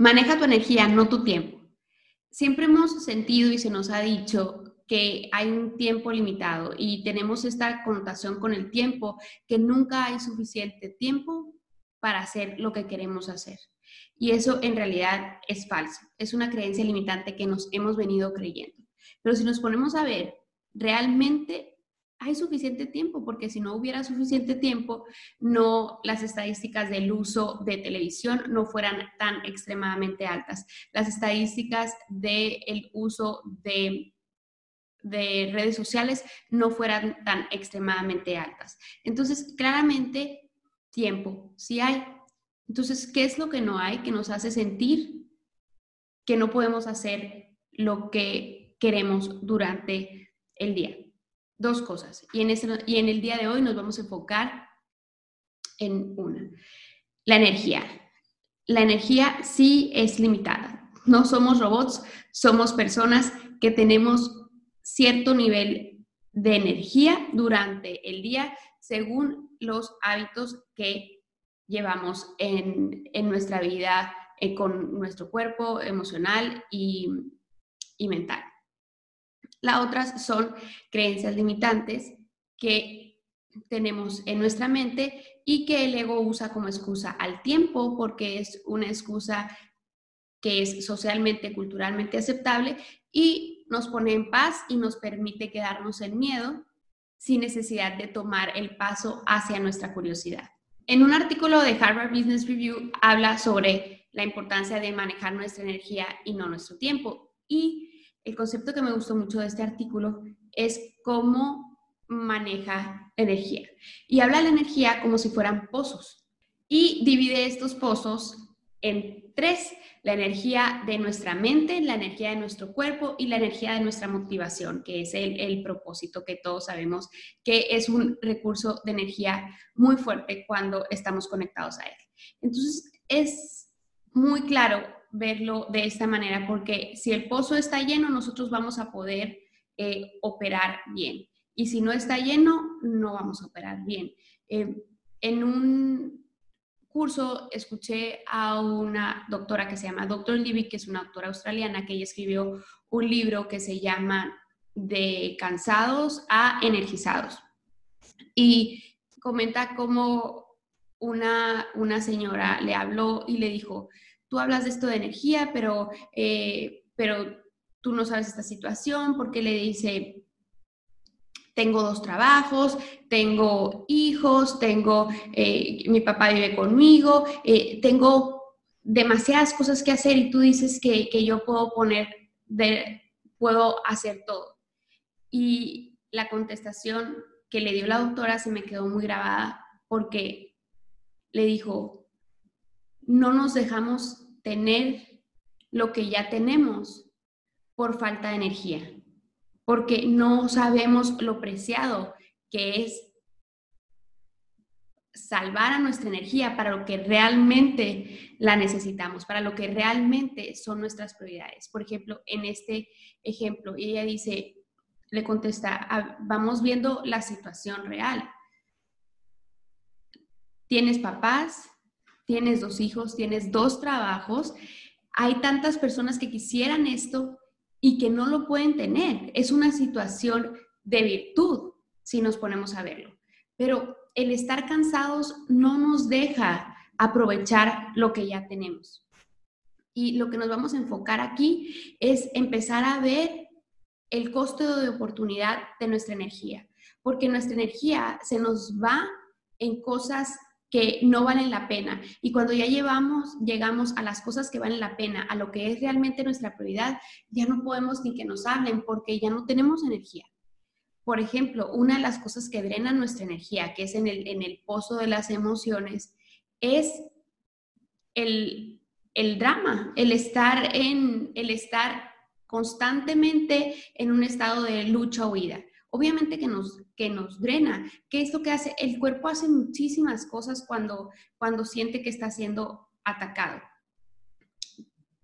Maneja tu energía, no tu tiempo. Siempre hemos sentido y se nos ha dicho que hay un tiempo limitado y tenemos esta connotación con el tiempo, que nunca hay suficiente tiempo para hacer lo que queremos hacer. Y eso en realidad es falso, es una creencia limitante que nos hemos venido creyendo. Pero si nos ponemos a ver, realmente hay suficiente tiempo, porque si no hubiera suficiente tiempo, no las estadísticas del uso de televisión no fueran tan extremadamente altas. Las estadísticas del uso de de redes sociales no fueran tan extremadamente altas. Entonces, claramente, tiempo, sí hay. Entonces, ¿qué es lo que no hay que nos hace sentir que no podemos hacer lo que queremos durante el día? Dos cosas. Y en, y en el día de hoy nos vamos a enfocar en una. La energía. La energía sí es limitada. No somos robots, somos personas que tenemos cierto nivel de energía durante el día según los hábitos que llevamos en, nuestra vida eh, con nuestro cuerpo emocional y, y mental. La otra son creencias limitantes que tenemos en nuestra mente y que el ego usa como excusa al tiempo porque es una excusa que es socialmente, culturalmente aceptable y nos pone en paz y nos permite quedarnos en miedo sin necesidad de tomar el paso hacia nuestra curiosidad. En un artículo de Harvard Business Review habla sobre la importancia de manejar nuestra energía y no nuestro tiempo. Y el concepto que me gustó mucho de este artículo es cómo maneja energía. Y habla de la energía como si fueran pozos. Y divide estos pozos en tres la energía de nuestra mente, la energía de nuestro cuerpo y la energía de nuestra motivación, que es el, propósito que todos sabemos que es un recurso de energía muy fuerte cuando estamos conectados a él. Entonces, es muy claro verlo de esta manera porque si el pozo está lleno, nosotros vamos a poder eh, operar bien. Y si no está lleno, no vamos a operar bien. Eh, en un curso escuché a una doctora que se llama Dr. Libby, que es una doctora australiana, que ella escribió un libro que se llama De cansados a energizados. Y comenta cómo una, una señora le habló y le dijo, tú hablas de esto de energía, pero, eh, pero tú no sabes esta situación, porque le dice, tengo dos trabajos, tengo hijos, tengo, eh, mi papá vive conmigo, eh, tengo demasiadas cosas que hacer y tú dices que, yo puedo poner, de, puedo hacer todo. Y la contestación que le dio la doctora se me quedó muy grabada porque le dijo, no nos dejamos tener lo que ya tenemos por falta de energía porque no sabemos lo preciado que es salvar a nuestra energía para lo que realmente la necesitamos, para lo que realmente son nuestras prioridades. Por ejemplo, en este ejemplo, ella dice, le contesta, ah, vamos viendo la situación real. Tienes papás, tienes dos hijos, tienes dos trabajos, hay tantas personas que quisieran esto y que no lo pueden tener. Es una situación de virtud, si nos ponemos a verlo. Pero el estar cansados no nos deja aprovechar lo que ya tenemos. Y lo que nos vamos a enfocar aquí es empezar a ver el costo de oportunidad de nuestra energía, porque nuestra energía se nos va en cosas que no valen la pena. Y cuando ya llevamos, llegamos a las cosas que valen la pena, a lo que es realmente nuestra prioridad, ya no podemos ni que nos hablen porque ya no tenemos energía. Por ejemplo, una de las cosas que drenan nuestra energía, que es en el, en el pozo de las emociones, es el, el drama, el estar, en, el estar constantemente en un estado de lucha o huida obviamente que nos, que nos drena. ¿Qué es lo que hace? El cuerpo hace muchísimas cosas cuando, cuando siente que está siendo atacado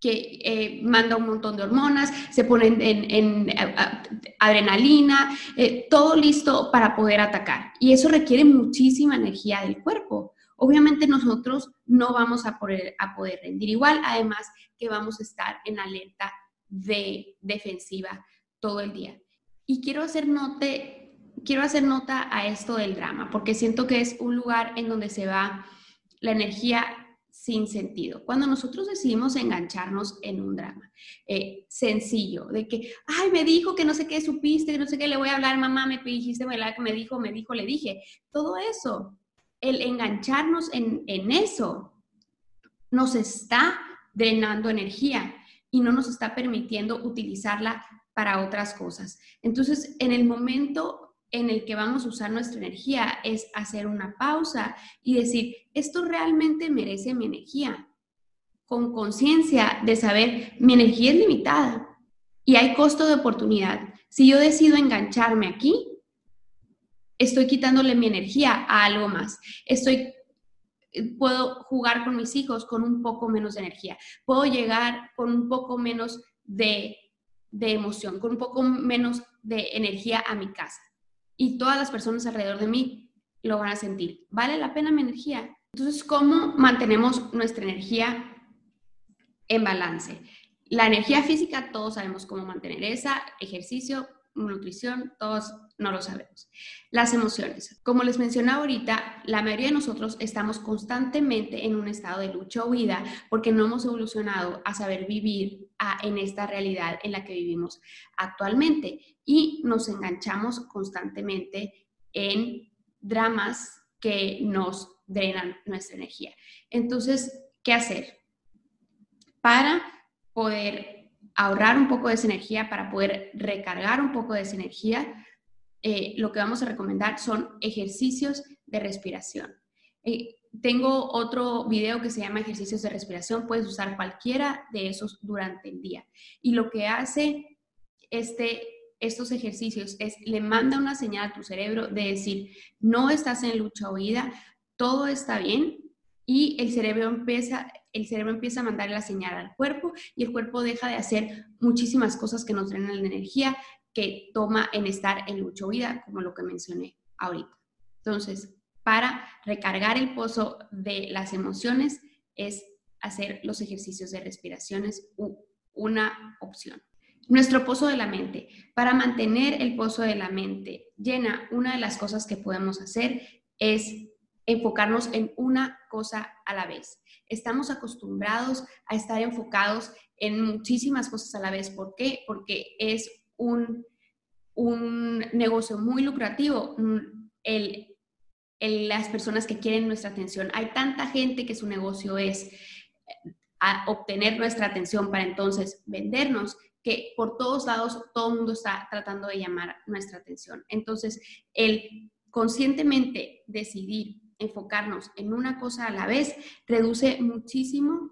que eh, manda un montón de hormonas, se pone en, adrenalina, eh, todo listo para poder atacar. Y eso requiere muchísima energía del cuerpo. obviamente nosotros no vamos a poder, a poder rendir igual, además que vamos a estar en alerta de defensiva todo el día. Y quiero hacer, note, quiero hacer nota a esto del drama, porque siento que es un lugar en donde se va la energía sin sentido. Cuando nosotros decidimos engancharnos en un drama eh, sencillo, de que, ay, me dijo que no sé qué supiste, que no sé qué le voy a hablar, mamá, me dijiste, me dijo, me dijo, le dije, todo eso, el engancharnos en, en eso, nos está drenando energía y no nos está permitiendo utilizarla para otras cosas. Entonces, en el momento en el que vamos a usar nuestra energía es hacer una pausa y decir, esto realmente merece mi energía, con conciencia de saber, mi energía es limitada y hay costo de oportunidad. Si yo decido engancharme aquí, estoy quitándole mi energía a algo más. Estoy puedo jugar con mis hijos con un poco menos de energía. Puedo llegar con un poco menos de, de emoción, con un poco menos de energía a mi casa y todas las personas alrededor de mí lo van a sentir. ¿Vale la pena mi energía? Entonces, ¿cómo mantenemos nuestra energía en balance? La energía física, todos sabemos cómo mantener esa, ejercicio, nutrición, todos no lo sabemos. Las emociones. Como les mencionaba ahorita, la mayoría de nosotros estamos constantemente en un estado de lucha o huida porque no hemos evolucionado a saber vivir en esta realidad en la que vivimos actualmente y nos enganchamos constantemente en dramas que nos drenan nuestra energía. Entonces, ¿qué hacer? Para poder ahorrar un poco de esa energía, para poder recargar un poco de esa energía, eh, lo que vamos a recomendar son ejercicios de respiración. Eh, tengo otro video que se llama ejercicios de respiración, puedes usar cualquiera de esos durante el día. Y lo que hace este estos ejercicios es, le manda una señal a tu cerebro de decir, no estás en lucha o huida, todo está bien y el cerebro empieza, el cerebro empieza a mandar la señal al cuerpo y el cuerpo deja de hacer muchísimas cosas que nos drenan la energía que toma en estar en lucha o huida, como lo que mencioné ahorita. Entonces, para recargar el pozo de las emociones es hacer los ejercicios de respiraciones una opción. Nuestro pozo de la mente. Para mantener el pozo de la mente llena, una de las cosas que podemos hacer es enfocarnos en una cosa a la vez. Estamos acostumbrados a estar enfocados en muchísimas cosas a la vez. ¿Por qué? Porque es un, un negocio muy lucrativo. Mm, las personas que quieren nuestra atención. Hay tanta gente que su negocio es eh, obtener nuestra atención para entonces vendernos que por todos lados todo el mundo está tratando de llamar nuestra atención. Entonces, el conscientemente decidir enfocarnos en una cosa a la vez reduce muchísimo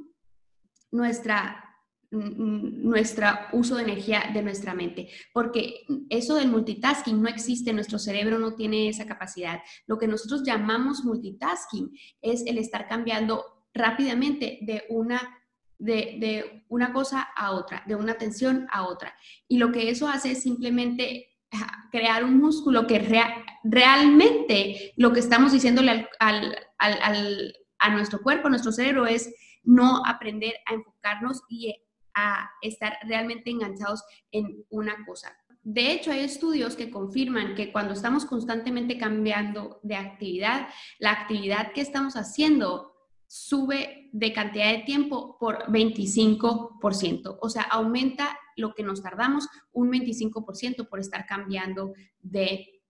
nuestra nuestro uso de energía de nuestra mente, porque eso del multitasking no existe, nuestro cerebro no tiene esa capacidad. Lo que nosotros llamamos multitasking es el estar cambiando rápidamente de una de, una cosa a otra, de una tensión a otra. Y lo que eso hace es simplemente crear un músculo que realmente lo que estamos diciéndole a nuestro cuerpo, a nuestro cerebro, es no aprender a enfocarnos y a estar realmente enganchados en una cosa. De hecho, hay estudios que confirman que cuando estamos constantemente cambiando de actividad, la actividad que estamos haciendo sube de cantidad de tiempo por 25%, o sea, aumenta lo que nos tardamos un 25% por estar cambiando de,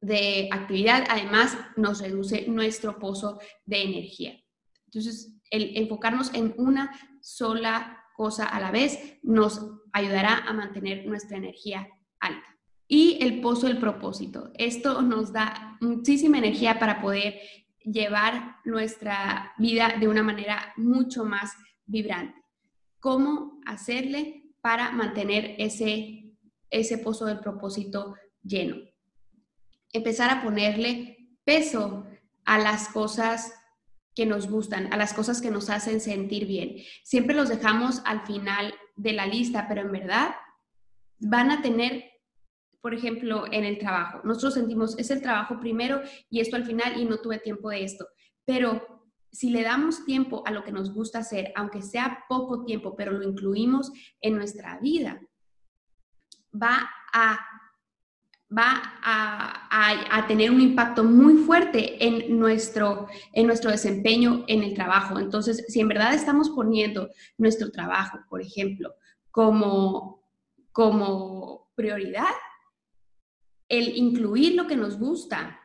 de actividad. Además, nos reduce nuestro pozo de energía. Entonces, el enfocarnos en una sola cosa a la vez nos ayudará a mantener nuestra energía alta. Y el pozo del propósito. Esto nos da muchísima energía para poder llevar nuestra vida de una manera mucho más vibrante. ¿Cómo hacerle para mantener ese, ese pozo del propósito lleno? Empezar a ponerle peso a las cosas que nos gustan, a las cosas que nos hacen sentir bien. Siempre los dejamos al final de la lista, pero en verdad van a tener por ejemplo, en el trabajo. Nosotros sentimos, es el trabajo primero y esto al final y no tuve tiempo de esto. Pero si le damos tiempo a lo que nos gusta hacer, aunque sea poco tiempo, pero lo incluimos en nuestra vida, va a va a, tener un impacto muy fuerte en nuestro, en nuestro desempeño en el trabajo. Entonces, si en verdad estamos poniendo nuestro trabajo, por ejemplo, como, como prioridad, el incluir lo que nos gusta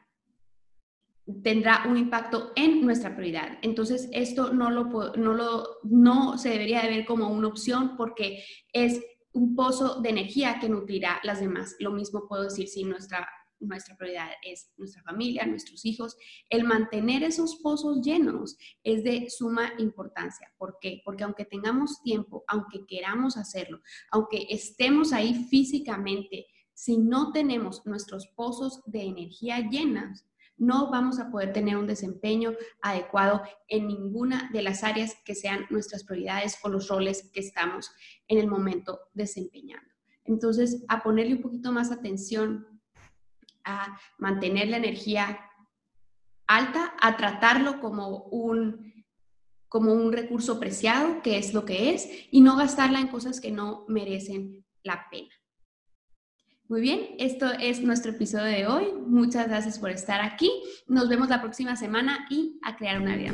tendrá un impacto en nuestra prioridad. Entonces, esto no, lo, no, lo, no se debería de ver como una opción porque es un pozo de energía que nutrirá las demás. Lo mismo puedo decir si nuestra, nuestra prioridad es nuestra familia, nuestros hijos. El mantener esos pozos llenos es de suma importancia. ¿Por qué? Porque aunque tengamos tiempo, aunque queramos hacerlo, aunque estemos ahí físicamente, si no tenemos nuestros pozos de energía llenas, no vamos a poder tener un desempeño adecuado en ninguna de las áreas que sean nuestras prioridades o los roles que estamos en el momento desempeñando. Entonces, a ponerle un poquito más atención a mantener la energía alta, a tratarlo como un, como un recurso preciado, que es lo que es, y no gastarla en cosas que no merecen la pena. Muy bien, esto es nuestro episodio de hoy. Muchas gracias por estar aquí. Nos vemos la próxima semana y a crear una vida